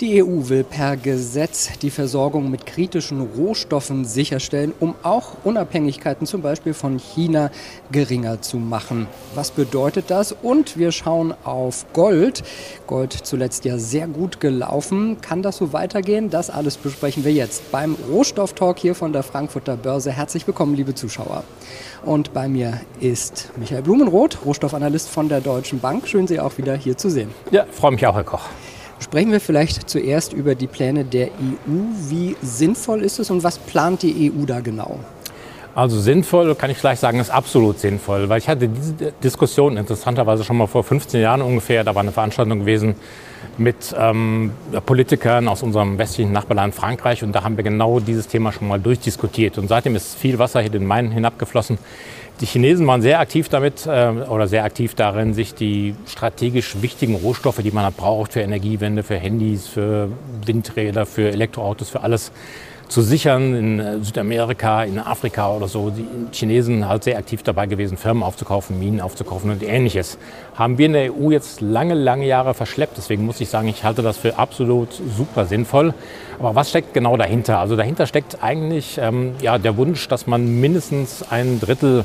Die EU will per Gesetz die Versorgung mit kritischen Rohstoffen sicherstellen, um auch Unabhängigkeiten zum Beispiel von China geringer zu machen. Was bedeutet das? Und wir schauen auf Gold. Gold zuletzt ja sehr gut gelaufen. Kann das so weitergehen? Das alles besprechen wir jetzt beim Rohstofftalk hier von der Frankfurter Börse. Herzlich willkommen, liebe Zuschauer. Und bei mir ist Michael Blumenroth, Rohstoffanalyst von der Deutschen Bank. Schön, Sie auch wieder hier zu sehen. Ja, freue mich auch, Herr Koch. Sprechen wir vielleicht zuerst über die Pläne der EU. Wie sinnvoll ist es und was plant die EU da genau? Also sinnvoll, kann ich gleich sagen, ist absolut sinnvoll, weil ich hatte diese Diskussion interessanterweise schon mal vor 15 Jahren ungefähr, da war eine Veranstaltung gewesen mit ähm, Politikern aus unserem westlichen Nachbarland Frankreich und da haben wir genau dieses Thema schon mal durchdiskutiert und seitdem ist viel Wasser hier den Main hinabgeflossen. Die Chinesen waren sehr aktiv damit äh, oder sehr aktiv darin, sich die strategisch wichtigen Rohstoffe, die man braucht für Energiewende, für Handys, für Windräder, für Elektroautos, für alles zu sichern in äh, Südamerika, in Afrika oder so. Die Chinesen halt sehr aktiv dabei gewesen, Firmen aufzukaufen, Minen aufzukaufen und ähnliches. Haben wir in der EU jetzt lange, lange Jahre verschleppt. Deswegen muss ich sagen, ich halte das für absolut super sinnvoll. Aber was steckt genau dahinter? Also dahinter steckt eigentlich ähm, ja, der Wunsch, dass man mindestens ein Drittel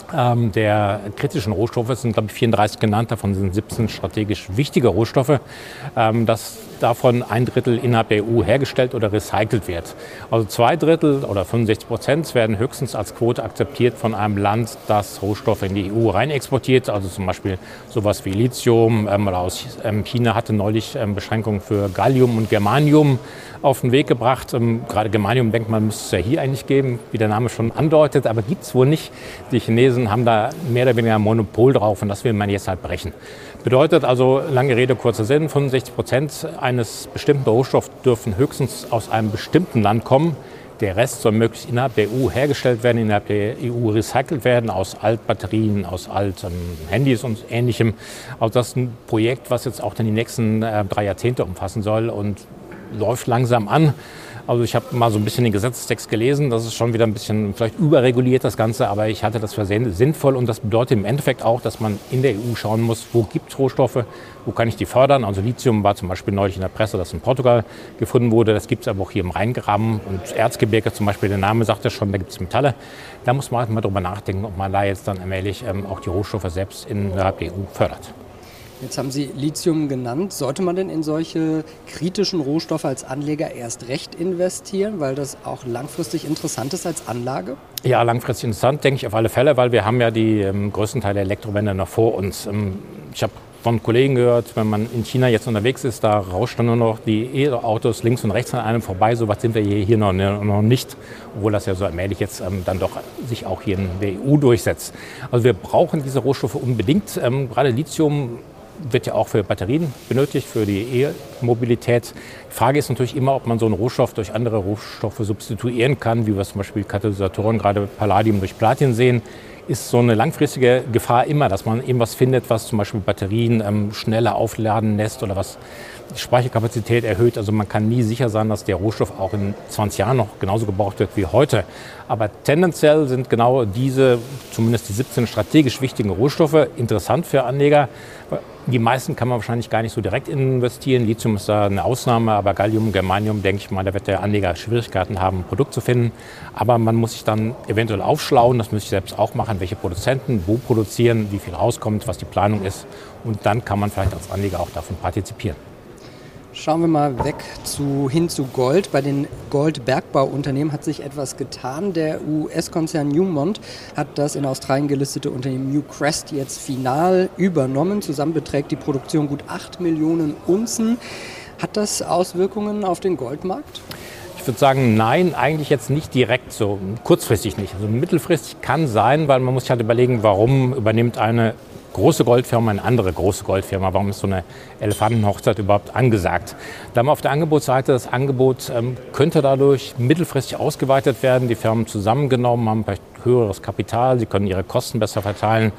ähm, der kritischen Rohstoffe, es sind glaube ich 34 genannt, davon sind 17 strategisch wichtige Rohstoffe, ähm, dass davon ein Drittel innerhalb der EU hergestellt oder recycelt wird. Also zwei Drittel oder 65 Prozent werden höchstens als Quote akzeptiert von einem Land, das Rohstoffe in die EU rein exportiert. Also zum Beispiel sowas wie Lithium ähm, oder aus ähm, China hatte neulich ähm, Beschränkungen für Gallium und Germanium auf den Weg gebracht. Ähm, gerade Germanium denkt man, müsste es ja hier eigentlich geben, wie der Name schon andeutet, aber gibt es wohl nicht. Die Chinesen haben da mehr oder weniger ein Monopol drauf und das will man jetzt halt brechen. Bedeutet also, lange Rede, kurzer Sinn, 65 Prozent eines bestimmten Rohstoffs dürfen höchstens aus einem bestimmten Land kommen. Der Rest soll möglichst innerhalb der EU hergestellt werden, innerhalb der EU recycelt werden, aus Altbatterien, aus alten Handys und ähnlichem. Also das ist ein Projekt, was jetzt auch dann die nächsten äh, drei Jahrzehnte umfassen soll und läuft langsam an. Also ich habe mal so ein bisschen den Gesetzestext gelesen, das ist schon wieder ein bisschen vielleicht überreguliert das Ganze, aber ich hatte das für sinnvoll und das bedeutet im Endeffekt auch, dass man in der EU schauen muss, wo gibt es Rohstoffe, wo kann ich die fördern. Also Lithium war zum Beispiel neulich in der Presse, dass in Portugal gefunden wurde, das gibt es aber auch hier im Rheingraben und Erzgebirge zum Beispiel, der Name sagt ja schon, da gibt es Metalle. Da muss man halt mal drüber nachdenken, ob man da jetzt dann allmählich ähm, auch die Rohstoffe selbst innerhalb der EU fördert. Jetzt haben Sie Lithium genannt. Sollte man denn in solche kritischen Rohstoffe als Anleger erst recht investieren, weil das auch langfristig interessant ist als Anlage? Ja, langfristig interessant, denke ich auf alle Fälle, weil wir haben ja die ähm, größten Teil der Elektrowende noch vor uns. Ähm, ich habe von Kollegen gehört, wenn man in China jetzt unterwegs ist, da rauscht dann nur noch die E-Autos links und rechts an einem vorbei. So was sind wir hier noch, noch nicht, obwohl das ja so allmählich jetzt ähm, dann doch sich auch hier in der EU durchsetzt. Also wir brauchen diese Rohstoffe unbedingt. Ähm, gerade Lithium wird ja auch für Batterien benötigt, für die E-Mobilität. Die Frage ist natürlich immer, ob man so einen Rohstoff durch andere Rohstoffe substituieren kann, wie wir zum Beispiel Katalysatoren, gerade Palladium durch Platin sehen. Ist so eine langfristige Gefahr immer, dass man irgendwas findet, was zum Beispiel Batterien ähm, schneller aufladen lässt oder was die Speicherkapazität erhöht. Also man kann nie sicher sein, dass der Rohstoff auch in 20 Jahren noch genauso gebraucht wird wie heute. Aber tendenziell sind genau diese, zumindest die 17 strategisch wichtigen Rohstoffe, interessant für Anleger. Die meisten kann man wahrscheinlich gar nicht so direkt investieren. Lithium ist da eine Ausnahme, aber Gallium, Germanium, denke ich mal, da wird der Anleger Schwierigkeiten haben, ein Produkt zu finden. Aber man muss sich dann eventuell aufschlauen, das muss ich selbst auch machen, welche Produzenten, wo produzieren, wie viel rauskommt, was die Planung ist. Und dann kann man vielleicht als Anleger auch davon partizipieren. Schauen wir mal weg zu, hin zu Gold. Bei den Goldbergbauunternehmen hat sich etwas getan. Der US-Konzern Newmont hat das in Australien gelistete Unternehmen Newcrest jetzt final übernommen. Zusammen beträgt die Produktion gut 8 Millionen Unzen. Hat das Auswirkungen auf den Goldmarkt? Ich würde sagen, nein, eigentlich jetzt nicht direkt so, kurzfristig nicht. Also mittelfristig kann sein, weil man muss sich halt überlegen, warum übernimmt eine große Goldfirma eine andere große Goldfirma. Warum ist so eine Elefantenhochzeit überhaupt angesagt? Da haben wir auf der Angebotsseite das Angebot ähm, könnte dadurch mittelfristig ausgeweitet werden. Die Firmen zusammengenommen haben vielleicht höheres Kapital, sie können ihre Kosten besser verteilen.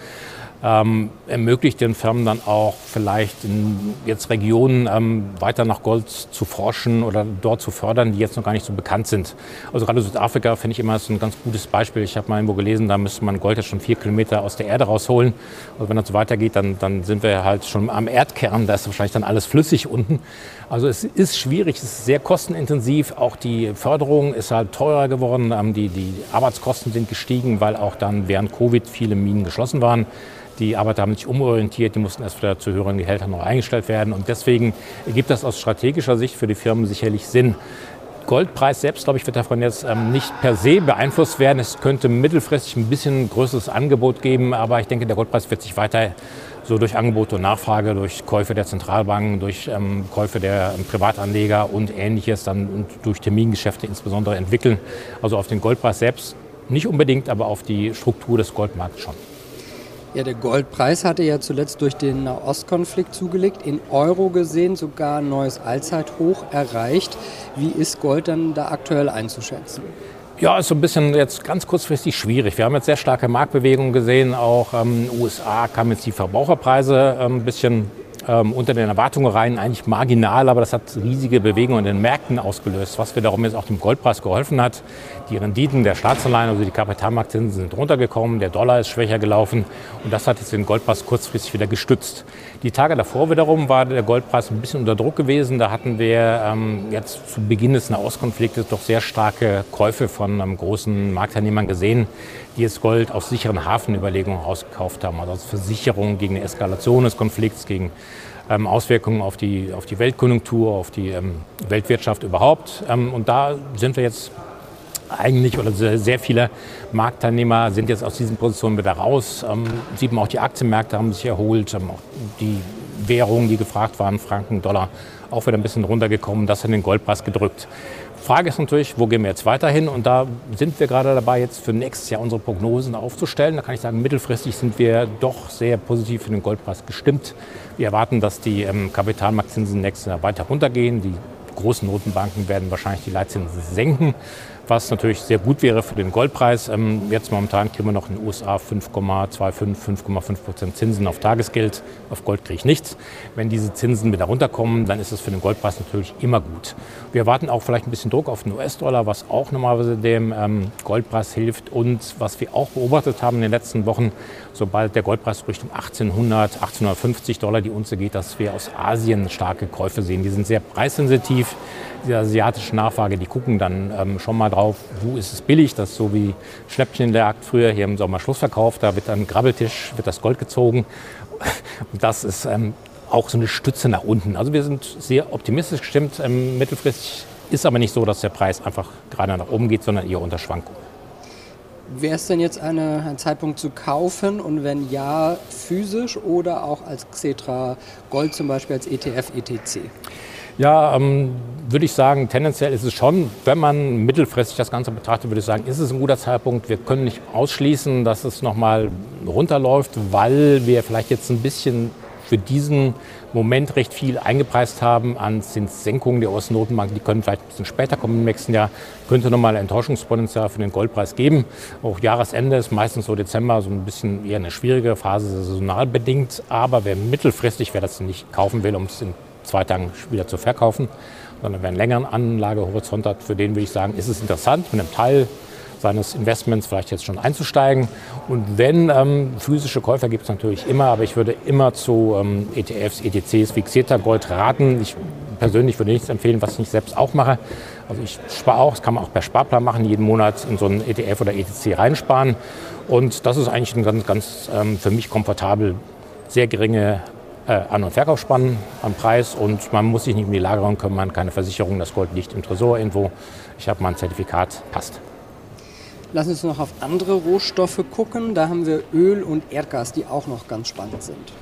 Ähm, ermöglicht den Firmen dann auch vielleicht in jetzt Regionen ähm, weiter nach Gold zu forschen oder dort zu fördern, die jetzt noch gar nicht so bekannt sind. Also gerade Südafrika finde ich immer ist ein ganz gutes Beispiel. Ich habe mal irgendwo gelesen, da müsste man Gold jetzt schon vier Kilometer aus der Erde rausholen. Und wenn das so weitergeht, dann, dann sind wir halt schon am Erdkern. Da ist wahrscheinlich dann alles flüssig unten. Also es ist schwierig, es ist sehr kostenintensiv. Auch die Förderung ist halt teurer geworden. Ähm, die, die Arbeitskosten sind gestiegen, weil auch dann während Covid viele Minen geschlossen waren. Die Arbeiter haben sich umorientiert, die mussten erst wieder zu höheren Gehältern noch eingestellt werden. Und deswegen ergibt das aus strategischer Sicht für die Firmen sicherlich Sinn. Goldpreis selbst, glaube ich, wird davon jetzt ähm, nicht per se beeinflusst werden. Es könnte mittelfristig ein bisschen größeres Angebot geben, aber ich denke, der Goldpreis wird sich weiter so durch Angebot und Nachfrage, durch Käufe der Zentralbanken, durch ähm, Käufe der ähm, Privatanleger und ähnliches dann und durch Termingeschäfte insbesondere entwickeln. Also auf den Goldpreis selbst nicht unbedingt, aber auf die Struktur des Goldmarkts schon. Ja, der Goldpreis hatte ja zuletzt durch den Nahostkonflikt zugelegt, in Euro gesehen sogar ein neues Allzeithoch erreicht. Wie ist Gold dann da aktuell einzuschätzen? Ja, ist so ein bisschen jetzt ganz kurzfristig schwierig. Wir haben jetzt sehr starke Marktbewegungen gesehen. Auch ähm, USA kamen jetzt die Verbraucherpreise ähm, ein bisschen ähm, unter den Erwartungen rein, eigentlich marginal, aber das hat riesige Bewegungen in den Märkten ausgelöst, was wiederum jetzt auch dem Goldpreis geholfen hat. Die Renditen der Staatsanleihen, also die Kapitalmarktzinsen sind runtergekommen, der Dollar ist schwächer gelaufen und das hat jetzt den Goldpreis kurzfristig wieder gestützt. Die Tage davor wiederum war der Goldpreis ein bisschen unter Druck gewesen. Da hatten wir ähm, jetzt zu Beginn des Nahostkonfliktes doch sehr starke Käufe von ähm, großen Marktteilnehmern gesehen, die jetzt Gold aus sicheren Hafenüberlegungen ausgekauft haben, also als Versicherung gegen eine Eskalation des Konflikts, gegen ähm, Auswirkungen auf die, auf die Weltkonjunktur, auf die ähm, Weltwirtschaft überhaupt. Ähm, und da sind wir jetzt eigentlich oder sehr viele Marktteilnehmer sind jetzt aus diesen Positionen wieder raus. Ähm, sieht man auch die Aktienmärkte haben sich erholt, ähm, die Währungen, die gefragt waren, Franken, Dollar, auch wieder ein bisschen runtergekommen. Das hat den Goldpreis gedrückt. Frage ist natürlich, wo gehen wir jetzt weiterhin? Und da sind wir gerade dabei, jetzt für nächstes Jahr unsere Prognosen aufzustellen. Da kann ich sagen, mittelfristig sind wir doch sehr positiv für den Goldpreis gestimmt. Wir erwarten, dass die ähm, Kapitalmarktzinsen nächstes Jahr weiter runtergehen. Die großen Notenbanken werden wahrscheinlich die Leitzinsen senken was natürlich sehr gut wäre für den Goldpreis. Ähm, jetzt momentan kriegen wir noch in den USA 5,25, 5,5 Prozent Zinsen auf Tagesgeld. Auf Gold kriege ich nichts. Wenn diese Zinsen wieder runterkommen, dann ist es für den Goldpreis natürlich immer gut. Wir erwarten auch vielleicht ein bisschen Druck auf den US-Dollar, was auch normalerweise dem ähm, Goldpreis hilft. Und was wir auch beobachtet haben in den letzten Wochen, sobald der Goldpreis Richtung 1800, 1850 Dollar die Unze geht, dass wir aus Asien starke Käufe sehen. Die sind sehr preissensitiv die asiatische Nachfrage, die gucken dann ähm, schon mal drauf, wo ist es billig. Das ist so wie Schnäppchenjagd früher hier im Sommer Schlussverkauf. Da wird dann Grabbeltisch, wird das Gold gezogen. Und das ist ähm, auch so eine Stütze nach unten. Also wir sind sehr optimistisch gestimmt. Ähm, mittelfristig ist aber nicht so, dass der Preis einfach gerade nach oben geht, sondern eher unter Schwankungen. Wäre es denn jetzt eine, ein Zeitpunkt zu kaufen und wenn ja, physisch oder auch als Xetra Gold zum Beispiel als ETF, ETC? Ja, ähm, würde ich sagen, tendenziell ist es schon, wenn man mittelfristig das Ganze betrachtet, würde ich sagen, ist es ein guter Zeitpunkt. Wir können nicht ausschließen, dass es nochmal runterläuft, weil wir vielleicht jetzt ein bisschen für diesen Moment recht viel eingepreist haben an Zinssenkungen der US-Notenbank. Die können vielleicht ein bisschen später kommen im nächsten Jahr. Könnte nochmal Enttäuschungspotenzial für den Goldpreis geben. Auch Jahresende ist meistens so Dezember so ein bisschen eher eine schwierige Phase, saisonal bedingt. Aber wer mittelfristig, wer das nicht kaufen will, um es in zwei Tagen wieder zu verkaufen, sondern wer einen längeren Anlagehorizont hat, für den würde ich sagen, ist es interessant, mit einem Teil seines Investments vielleicht jetzt schon einzusteigen. Und wenn ähm, physische Käufer gibt es natürlich immer, aber ich würde immer zu ähm, ETFs, ETCs, fixierter Gold raten. Ich persönlich würde nichts empfehlen, was ich nicht selbst auch mache. Also ich spare auch, das kann man auch per Sparplan machen, jeden Monat in so einen ETF oder ETC reinsparen. Und das ist eigentlich ein ganz, ganz ähm, für mich komfortabel, sehr geringe äh, An- und Verkaufsspannen am Preis und man muss sich nicht um die Lagerung kümmern, keine Versicherung, das Gold liegt im Tresor irgendwo. Ich habe mal ein Zertifikat, passt. Lass uns noch auf andere Rohstoffe gucken. Da haben wir Öl und Erdgas, die auch noch ganz spannend sind.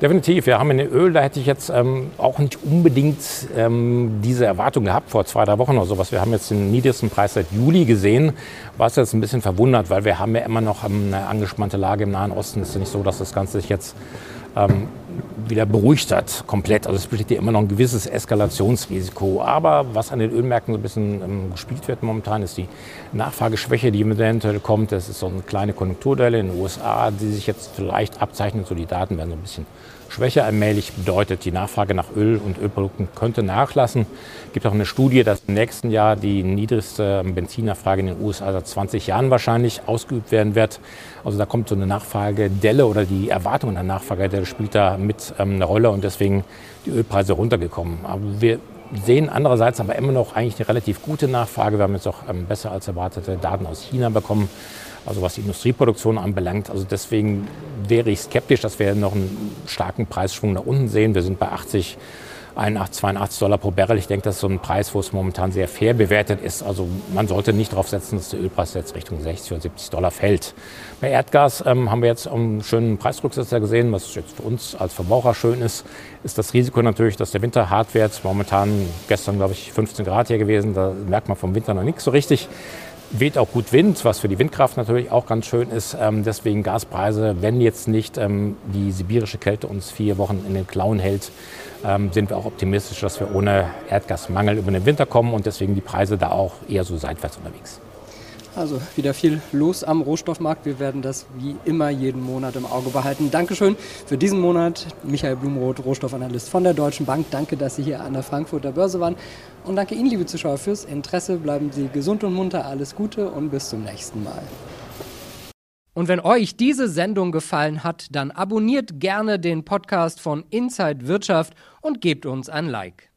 Definitiv. Wir haben in Öl, da hätte ich jetzt ähm, auch nicht unbedingt ähm, diese Erwartung gehabt vor zwei, drei Wochen oder sowas. Wir haben jetzt den niedrigsten Preis seit Juli gesehen, was jetzt ein bisschen verwundert, weil wir haben ja immer noch eine angespannte Lage im Nahen Osten. Es ist nicht so, dass das Ganze sich jetzt ähm, wieder beruhigt hat, komplett. Also es besteht ja immer noch ein gewisses Eskalationsrisiko. Aber was an den Ölmärkten so ein bisschen ähm, gespielt wird momentan, ist die Nachfrageschwäche, die eventuell kommt. Das ist so eine kleine Konjunkturdelle in den USA, die sich jetzt vielleicht abzeichnet. So die Daten werden so ein bisschen schwächer allmählich. Bedeutet, die Nachfrage nach Öl und Ölprodukten könnte nachlassen. Es gibt auch eine Studie, dass im nächsten Jahr die niedrigste Benzinnachfrage in den USA seit 20 Jahren wahrscheinlich ausgeübt werden wird. Also da kommt so eine Nachfragedelle oder die Erwartung einer Nachfragedelle spielt da mit ähm, eine Rolle und deswegen die Ölpreise runtergekommen. Aber wir sehen andererseits aber immer noch eigentlich eine relativ gute Nachfrage. Wir haben jetzt auch ähm, besser als erwartete Daten aus China bekommen also was die Industrieproduktion anbelangt. Also deswegen wäre ich skeptisch, dass wir noch einen starken Preisschwung nach unten sehen. Wir sind bei 80 81, 82 Dollar pro Barrel. Ich denke, das ist so ein Preis, wo es momentan sehr fair bewertet ist. Also man sollte nicht darauf setzen, dass der Ölpreis jetzt Richtung 60 oder 70 Dollar fällt. Bei Erdgas ähm, haben wir jetzt einen schönen Preisrücksetzer gesehen. Was jetzt für uns als Verbraucher schön ist, ist das Risiko natürlich, dass der Winter hart wird. Momentan gestern, glaube ich, 15 Grad hier gewesen. Da merkt man vom Winter noch nichts so richtig weht auch gut Wind, was für die Windkraft natürlich auch ganz schön ist. Ähm, deswegen Gaspreise, wenn jetzt nicht ähm, die sibirische Kälte uns vier Wochen in den Klauen hält, ähm, sind wir auch optimistisch, dass wir ohne Erdgasmangel über den Winter kommen und deswegen die Preise da auch eher so seitwärts unterwegs. Also wieder viel los am Rohstoffmarkt. Wir werden das wie immer jeden Monat im Auge behalten. Dankeschön für diesen Monat, Michael Blumroth, Rohstoffanalyst von der Deutschen Bank. Danke, dass Sie hier an der Frankfurter Börse waren. Und danke Ihnen, liebe Zuschauer, fürs Interesse. Bleiben Sie gesund und munter. Alles Gute und bis zum nächsten Mal. Und wenn euch diese Sendung gefallen hat, dann abonniert gerne den Podcast von Inside Wirtschaft und gebt uns ein Like.